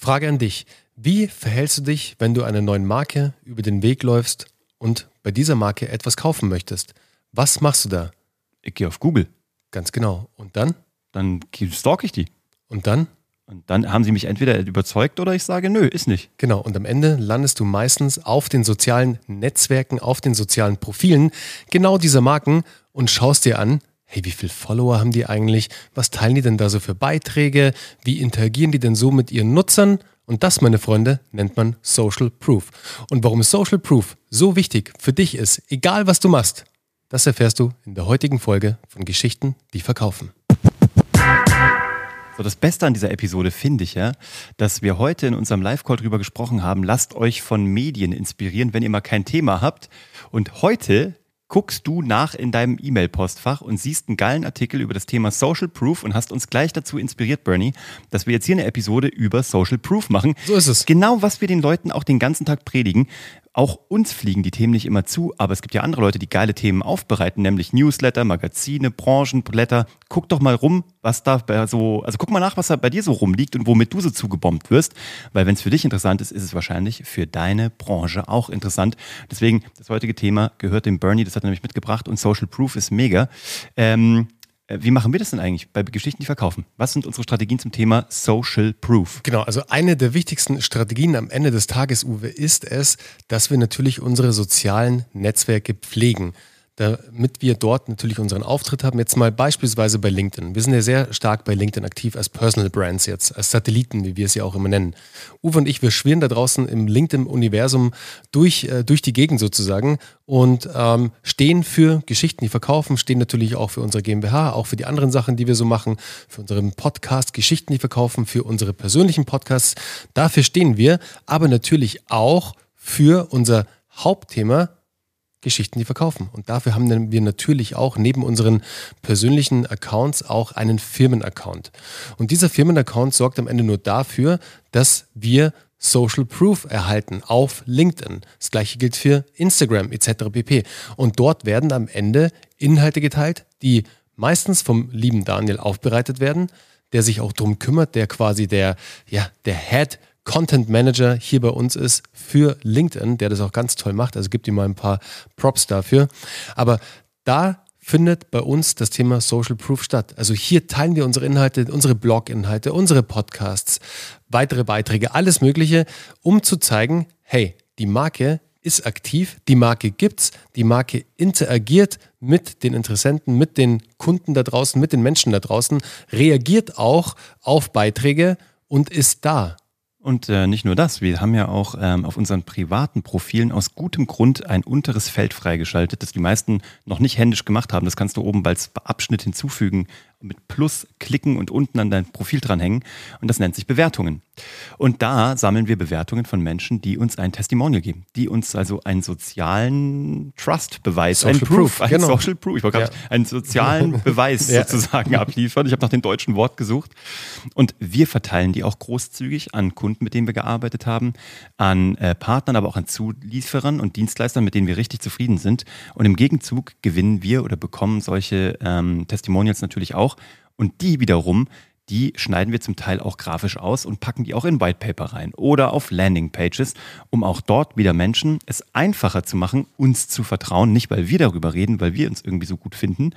Frage an dich. Wie verhältst du dich, wenn du einer neuen Marke über den Weg läufst und bei dieser Marke etwas kaufen möchtest? Was machst du da? Ich gehe auf Google. Ganz genau. Und dann? Dann stalk ich die. Und dann? Und dann haben sie mich entweder überzeugt oder ich sage, nö, ist nicht. Genau, und am Ende landest du meistens auf den sozialen Netzwerken, auf den sozialen Profilen genau dieser Marken und schaust dir an, hey, wie viele Follower haben die eigentlich? Was teilen die denn da so für Beiträge? Wie interagieren die denn so mit ihren Nutzern? Und das, meine Freunde, nennt man Social Proof. Und warum Social Proof so wichtig für dich ist, egal was du machst, das erfährst du in der heutigen Folge von Geschichten, die verkaufen. So, das Beste an dieser Episode finde ich ja, dass wir heute in unserem Live-Call drüber gesprochen haben, lasst euch von Medien inspirieren, wenn ihr mal kein Thema habt. Und heute guckst du nach in deinem E-Mail-Postfach und siehst einen geilen Artikel über das Thema Social Proof und hast uns gleich dazu inspiriert, Bernie, dass wir jetzt hier eine Episode über Social Proof machen. So ist es. Genau, was wir den Leuten auch den ganzen Tag predigen. Auch uns fliegen die Themen nicht immer zu, aber es gibt ja andere Leute, die geile Themen aufbereiten, nämlich Newsletter, Magazine, Branchenblätter. Guck doch mal rum, was da so, also guck mal nach, was da bei dir so rumliegt und womit du so zugebombt wirst, weil wenn es für dich interessant ist, ist es wahrscheinlich für deine Branche auch interessant. Deswegen, das heutige Thema gehört dem Bernie, das hat er nämlich mitgebracht und Social Proof ist mega. Ähm, äh, wie machen wir das denn eigentlich bei Geschichten, die verkaufen? Was sind unsere Strategien zum Thema Social Proof? Genau, also eine der wichtigsten Strategien am Ende des Tages, Uwe, ist es, dass wir natürlich unsere sozialen Netzwerke pflegen damit wir dort natürlich unseren Auftritt haben. Jetzt mal beispielsweise bei LinkedIn. Wir sind ja sehr stark bei LinkedIn aktiv als Personal Brands jetzt, als Satelliten, wie wir es ja auch immer nennen. Uwe und ich, wir schwirren da draußen im LinkedIn-Universum durch, äh, durch die Gegend sozusagen und ähm, stehen für Geschichten, die verkaufen, stehen natürlich auch für unsere GmbH, auch für die anderen Sachen, die wir so machen, für unseren Podcast, Geschichten, die verkaufen, für unsere persönlichen Podcasts. Dafür stehen wir, aber natürlich auch für unser Hauptthema, Geschichten, die verkaufen. Und dafür haben wir natürlich auch neben unseren persönlichen Accounts auch einen Firmenaccount. Und dieser Firmenaccount sorgt am Ende nur dafür, dass wir Social Proof erhalten auf LinkedIn. Das gleiche gilt für Instagram etc. pp. Und dort werden am Ende Inhalte geteilt, die meistens vom lieben Daniel aufbereitet werden, der sich auch darum kümmert, der quasi der, ja, der Head Content Manager hier bei uns ist für LinkedIn, der das auch ganz toll macht. Also gibt ihm mal ein paar Props dafür. Aber da findet bei uns das Thema Social Proof statt. Also hier teilen wir unsere Inhalte, unsere Blog-Inhalte, unsere Podcasts, weitere Beiträge, alles Mögliche, um zu zeigen, hey, die Marke ist aktiv, die Marke gibt's, die Marke interagiert mit den Interessenten, mit den Kunden da draußen, mit den Menschen da draußen, reagiert auch auf Beiträge und ist da. Und äh, nicht nur das, wir haben ja auch ähm, auf unseren privaten Profilen aus gutem Grund ein unteres Feld freigeschaltet, das die meisten noch nicht händisch gemacht haben. Das kannst du oben als Abschnitt hinzufügen mit Plus klicken und unten an dein Profil dranhängen. Und das nennt sich Bewertungen. Und da sammeln wir Bewertungen von Menschen, die uns ein Testimonial geben, die uns also einen sozialen Trust-Beweis, einen Proof, einen genau. Social Proof, ich wollte ja. einen sozialen Beweis ja. sozusagen abliefern. Ich habe nach dem deutschen Wort gesucht. Und wir verteilen die auch großzügig an Kunden, mit denen wir gearbeitet haben, an äh, Partnern, aber auch an Zulieferern und Dienstleistern, mit denen wir richtig zufrieden sind. Und im Gegenzug gewinnen wir oder bekommen solche ähm, Testimonials natürlich auch auch. Und die wiederum, die schneiden wir zum Teil auch grafisch aus und packen die auch in White Paper rein oder auf Landing Pages, um auch dort wieder Menschen es einfacher zu machen, uns zu vertrauen. Nicht, weil wir darüber reden, weil wir uns irgendwie so gut finden,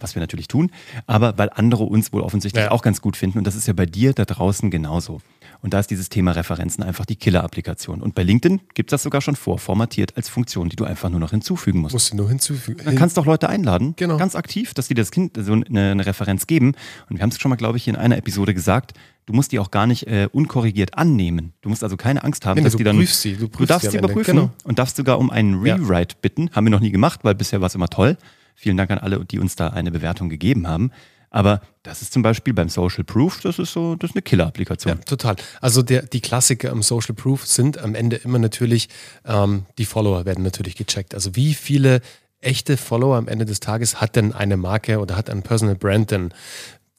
was wir natürlich tun, aber weil andere uns wohl offensichtlich ja. auch ganz gut finden. Und das ist ja bei dir da draußen genauso. Und da ist dieses Thema Referenzen einfach die Killer-Applikation. Und bei LinkedIn gibt es das sogar schon vorformatiert als Funktion, die du einfach nur noch hinzufügen musst. Musst du nur hinzufügen. Dann kannst du auch Leute einladen, genau. ganz aktiv, dass die das Kind so eine, eine Referenz geben. Und wir haben es schon mal, glaube ich, in einer Episode gesagt, du musst die auch gar nicht äh, unkorrigiert annehmen. Du musst also keine Angst haben, nee, dass du die dann. Prüfst sie, du, du darfst sie überprüfen genau. und darfst sogar um einen Rewrite ja. bitten. Haben wir noch nie gemacht, weil bisher war es immer toll. Vielen Dank an alle, die uns da eine Bewertung gegeben haben. Aber das ist zum Beispiel beim Social Proof, das ist so, das ist eine Killer-Applikation. Ja, total. Also der, die Klassiker am Social Proof sind am Ende immer natürlich, ähm, die Follower werden natürlich gecheckt. Also wie viele echte Follower am Ende des Tages hat denn eine Marke oder hat ein Personal Brand denn?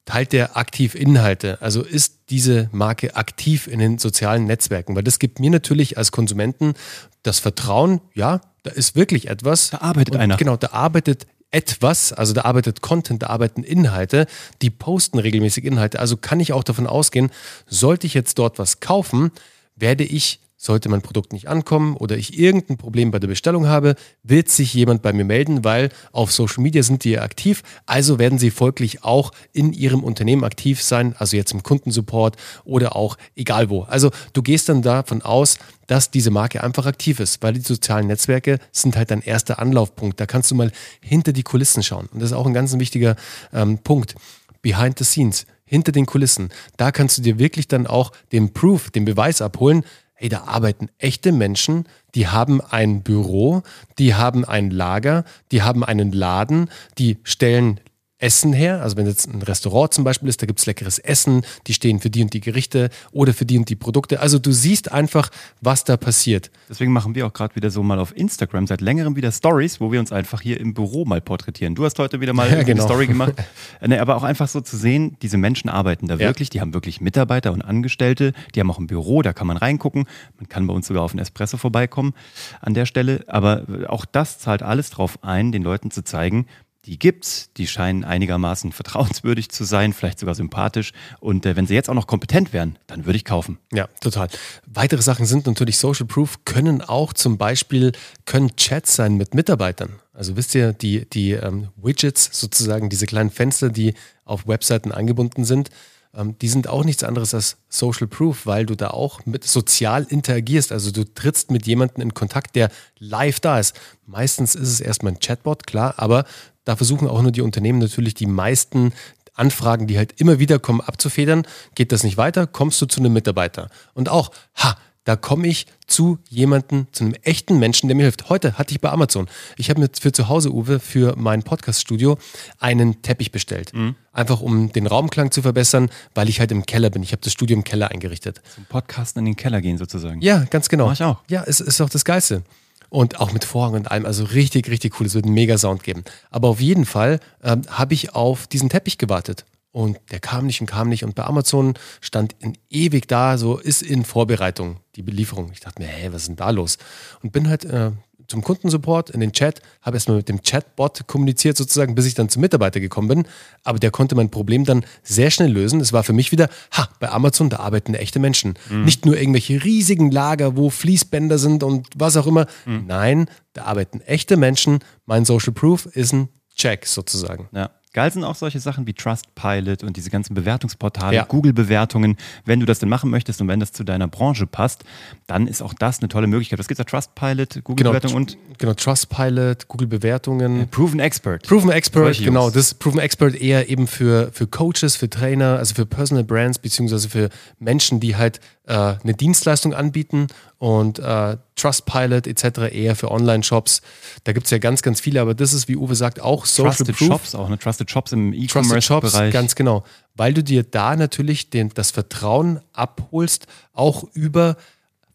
Teilt der aktiv Inhalte? Also ist diese Marke aktiv in den sozialen Netzwerken? Weil das gibt mir natürlich als Konsumenten das Vertrauen, ja, da ist wirklich etwas. Da arbeitet und einer. Genau, da arbeitet etwas, also da arbeitet Content, da arbeiten Inhalte, die posten regelmäßig Inhalte. Also kann ich auch davon ausgehen, sollte ich jetzt dort was kaufen, werde ich sollte mein Produkt nicht ankommen oder ich irgendein Problem bei der Bestellung habe, wird sich jemand bei mir melden, weil auf Social Media sind die ja aktiv. Also werden sie folglich auch in ihrem Unternehmen aktiv sein, also jetzt im Kundensupport oder auch egal wo. Also du gehst dann davon aus, dass diese Marke einfach aktiv ist, weil die sozialen Netzwerke sind halt dein erster Anlaufpunkt. Da kannst du mal hinter die Kulissen schauen. Und das ist auch ein ganz wichtiger ähm, Punkt. Behind the scenes hinter den Kulissen. Da kannst du dir wirklich dann auch den Proof, den Beweis abholen, hey, da arbeiten echte Menschen, die haben ein Büro, die haben ein Lager, die haben einen Laden, die stellen Essen her. Also wenn jetzt ein Restaurant zum Beispiel ist, da gibt es leckeres Essen, die stehen für die und die Gerichte oder für die und die Produkte. Also du siehst einfach, was da passiert. Deswegen machen wir auch gerade wieder so mal auf Instagram seit längerem wieder Stories, wo wir uns einfach hier im Büro mal porträtieren. Du hast heute wieder mal ja, genau. eine Story gemacht. nee, aber auch einfach so zu sehen, diese Menschen arbeiten da wirklich, ja. die haben wirklich Mitarbeiter und Angestellte, die haben auch ein Büro, da kann man reingucken. Man kann bei uns sogar auf einen Espresso vorbeikommen an der Stelle. Aber auch das zahlt alles darauf ein, den Leuten zu zeigen, die gibt's, die scheinen einigermaßen vertrauenswürdig zu sein, vielleicht sogar sympathisch. Und äh, wenn sie jetzt auch noch kompetent wären, dann würde ich kaufen. Ja, total. Weitere Sachen sind natürlich Social Proof, können auch zum Beispiel, können Chats sein mit Mitarbeitern. Also wisst ihr, die, die ähm, Widgets sozusagen, diese kleinen Fenster, die auf Webseiten angebunden sind, ähm, die sind auch nichts anderes als Social Proof, weil du da auch mit sozial interagierst. Also du trittst mit jemandem in Kontakt, der live da ist. Meistens ist es erstmal ein Chatbot, klar, aber da versuchen auch nur die Unternehmen natürlich die meisten Anfragen, die halt immer wieder kommen, abzufedern. Geht das nicht weiter, kommst du zu einem Mitarbeiter. Und auch, ha, da komme ich zu jemandem, zu einem echten Menschen, der mir hilft. Heute hatte ich bei Amazon, ich habe mir für zu Hause, Uwe, für mein Podcast-Studio einen Teppich bestellt. Mhm. Einfach um den Raumklang zu verbessern, weil ich halt im Keller bin. Ich habe das Studio im Keller eingerichtet. Zum Podcasten in den Keller gehen sozusagen. Ja, ganz genau. Mach ich auch. Ja, es ist auch das Geilste. Und auch mit Vorhang und allem. Also richtig, richtig cool. Es wird einen mega Sound geben. Aber auf jeden Fall ähm, habe ich auf diesen Teppich gewartet. Und der kam nicht und kam nicht. Und bei Amazon stand in ewig da, so ist in Vorbereitung die Belieferung. Ich dachte mir, hey, was ist denn da los? Und bin halt äh, zum Kundensupport in den Chat, habe erstmal mit dem Chatbot kommuniziert sozusagen, bis ich dann zum Mitarbeiter gekommen bin. Aber der konnte mein Problem dann sehr schnell lösen. Es war für mich wieder, ha, bei Amazon, da arbeiten echte Menschen. Mhm. Nicht nur irgendwelche riesigen Lager, wo Fließbänder sind und was auch immer. Mhm. Nein, da arbeiten echte Menschen. Mein Social Proof ist ein Check sozusagen. Ja. Geil sind auch solche Sachen wie Trustpilot und diese ganzen Bewertungsportale, ja. Google-Bewertungen. Wenn du das denn machen möchtest und wenn das zu deiner Branche passt, dann ist auch das eine tolle Möglichkeit. Was gibt es da? Trustpilot, Google-Bewertungen genau, und? Genau, Trustpilot, Google-Bewertungen. Proven Expert. Proven Expert, genau. Das ist Proven Expert eher eben für, für Coaches, für Trainer, also für Personal Brands, beziehungsweise für Menschen, die halt äh, eine Dienstleistung anbieten und äh, Trustpilot etc. eher für Online-Shops. Da gibt es ja ganz, ganz viele, aber das ist, wie Uwe sagt, auch Social Trusted Proof. Shops auch, ne? Trusted Shops im E-Commerce-Bereich. Ganz genau, weil du dir da natürlich den, das Vertrauen abholst, auch über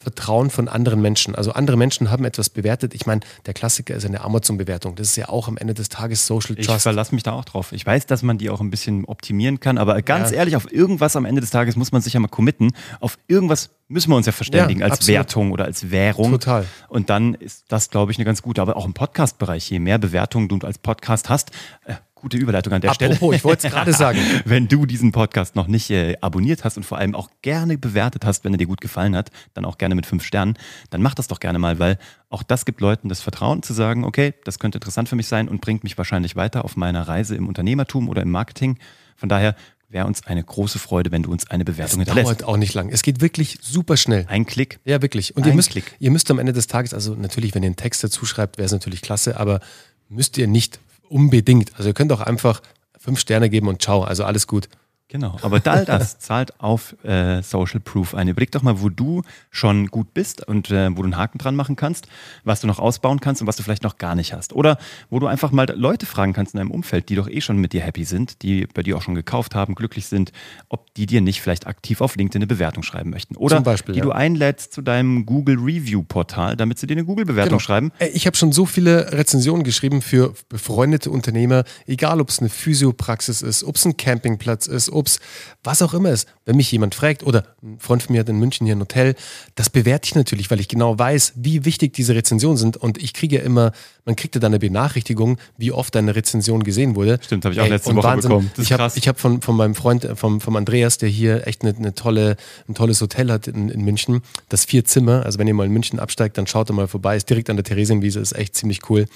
Vertrauen von anderen Menschen. Also andere Menschen haben etwas bewertet. Ich meine, der Klassiker ist eine Amazon-Bewertung. Das ist ja auch am Ende des Tages Social Trust. Ich verlasse mich da auch drauf. Ich weiß, dass man die auch ein bisschen optimieren kann, aber ganz ja. ehrlich, auf irgendwas am Ende des Tages muss man sich ja mal committen. Auf irgendwas müssen wir uns ja verständigen ja, als absolut. Wertung oder als Währung. Total. Und dann ist das, glaube ich, eine ganz gute. Aber auch im Podcast-Bereich, je mehr Bewertungen du als Podcast hast, äh, gute Überleitung an der Apropos, Stelle. ich wollte es gerade sagen. wenn du diesen Podcast noch nicht äh, abonniert hast und vor allem auch gerne bewertet hast, wenn er dir gut gefallen hat, dann auch gerne mit fünf Sternen, dann mach das doch gerne mal, weil auch das gibt Leuten das Vertrauen zu sagen, okay, das könnte interessant für mich sein und bringt mich wahrscheinlich weiter auf meiner Reise im Unternehmertum oder im Marketing. Von daher wäre uns eine große Freude, wenn du uns eine Bewertung es hinterlässt. dauert auch nicht lang. Es geht wirklich super schnell. Ein Klick. Ja, wirklich. Und Ein ihr müsst, Klick. ihr müsst am Ende des Tages, also natürlich, wenn ihr einen Text dazu schreibt, wäre es natürlich klasse, aber müsst ihr nicht unbedingt. Also ihr könnt auch einfach fünf Sterne geben und ciao. Also alles gut. Genau, aber all das zahlt auf äh, Social Proof ein. Überleg doch mal, wo du schon gut bist und äh, wo du einen Haken dran machen kannst, was du noch ausbauen kannst und was du vielleicht noch gar nicht hast. Oder wo du einfach mal Leute fragen kannst in deinem Umfeld, die doch eh schon mit dir happy sind, die bei dir auch schon gekauft haben, glücklich sind, ob die dir nicht vielleicht aktiv auf LinkedIn eine Bewertung schreiben möchten. Oder Beispiel, die ja. du einlädst zu deinem Google Review Portal, damit sie dir eine Google-Bewertung genau. schreiben. Ich habe schon so viele Rezensionen geschrieben für befreundete Unternehmer, egal ob es eine Physiopraxis ist, ob es ein Campingplatz ist, Obst, was auch immer ist. Wenn mich jemand fragt oder ein Freund von mir hat in München hier ein Hotel, das bewerte ich natürlich, weil ich genau weiß, wie wichtig diese Rezensionen sind und ich kriege ja immer, man kriegt ja dann eine Benachrichtigung, wie oft deine Rezension gesehen wurde. Stimmt, habe ich auch Ey, letzte Woche Wahnsinn. bekommen. Das ich habe hab von, von meinem Freund, vom, vom Andreas, der hier echt eine, eine tolle, ein tolles Hotel hat in, in München, das vier Zimmer, also wenn ihr mal in München absteigt, dann schaut da mal vorbei, ist direkt an der Theresienwiese, ist echt ziemlich cool.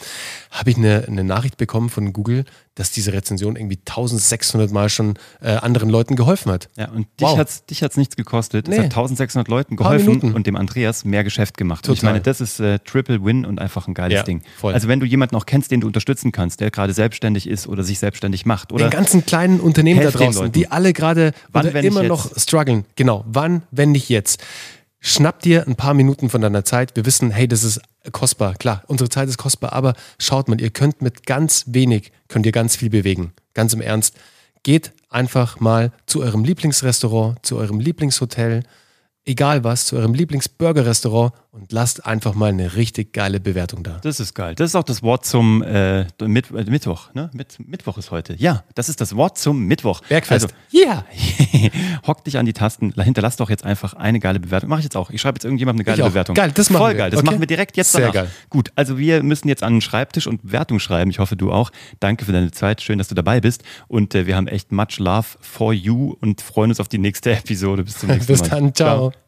Habe ich eine, eine Nachricht bekommen von Google, dass diese Rezension irgendwie 1600 Mal schon äh, anderen Leuten geholfen hat. Ja, und dich wow. hat es dich hat's nichts gekostet. Nee. Es hat 1600 Leuten geholfen und dem Andreas mehr Geschäft gemacht. Ich meine, das ist äh, Triple Win und einfach ein geiles ja, Ding. Voll. Also wenn du jemanden noch kennst, den du unterstützen kannst, der gerade selbstständig ist oder sich selbstständig macht. Oder den ganzen kleinen Unternehmen da draußen, die alle gerade immer noch strugglen. Genau, wann, wenn nicht jetzt? Schnapp dir ein paar Minuten von deiner Zeit. Wir wissen, hey, das ist kostbar. Klar, unsere Zeit ist kostbar, aber schaut mal, ihr könnt mit ganz wenig, könnt ihr ganz viel bewegen. Ganz im Ernst. Geht einfach mal zu eurem Lieblingsrestaurant, zu eurem Lieblingshotel, egal was, zu eurem Lieblingsburger-Restaurant und lasst einfach mal eine richtig geile Bewertung da. Das ist geil. Das ist auch das Wort zum äh, Mitt äh, Mittwoch. Ne? Mitt Mittwoch ist heute. Ja, das ist das Wort zum Mittwoch. Bergfest. Also, ja. hock dich an die Tasten, hinterlass doch jetzt einfach eine geile Bewertung. Mach ich jetzt auch. Ich schreibe jetzt irgendjemandem eine geile Bewertung. Geil, das machen Voll wir. geil. Das okay. machen wir direkt jetzt Sehr geil. Gut, also wir müssen jetzt an den Schreibtisch und Bewertung schreiben. Ich hoffe, du auch. Danke für deine Zeit. Schön, dass du dabei bist. Und äh, wir haben echt much love for you und freuen uns auf die nächste Episode. Bis zum nächsten Mal. Bis dann. Ciao. Ciao.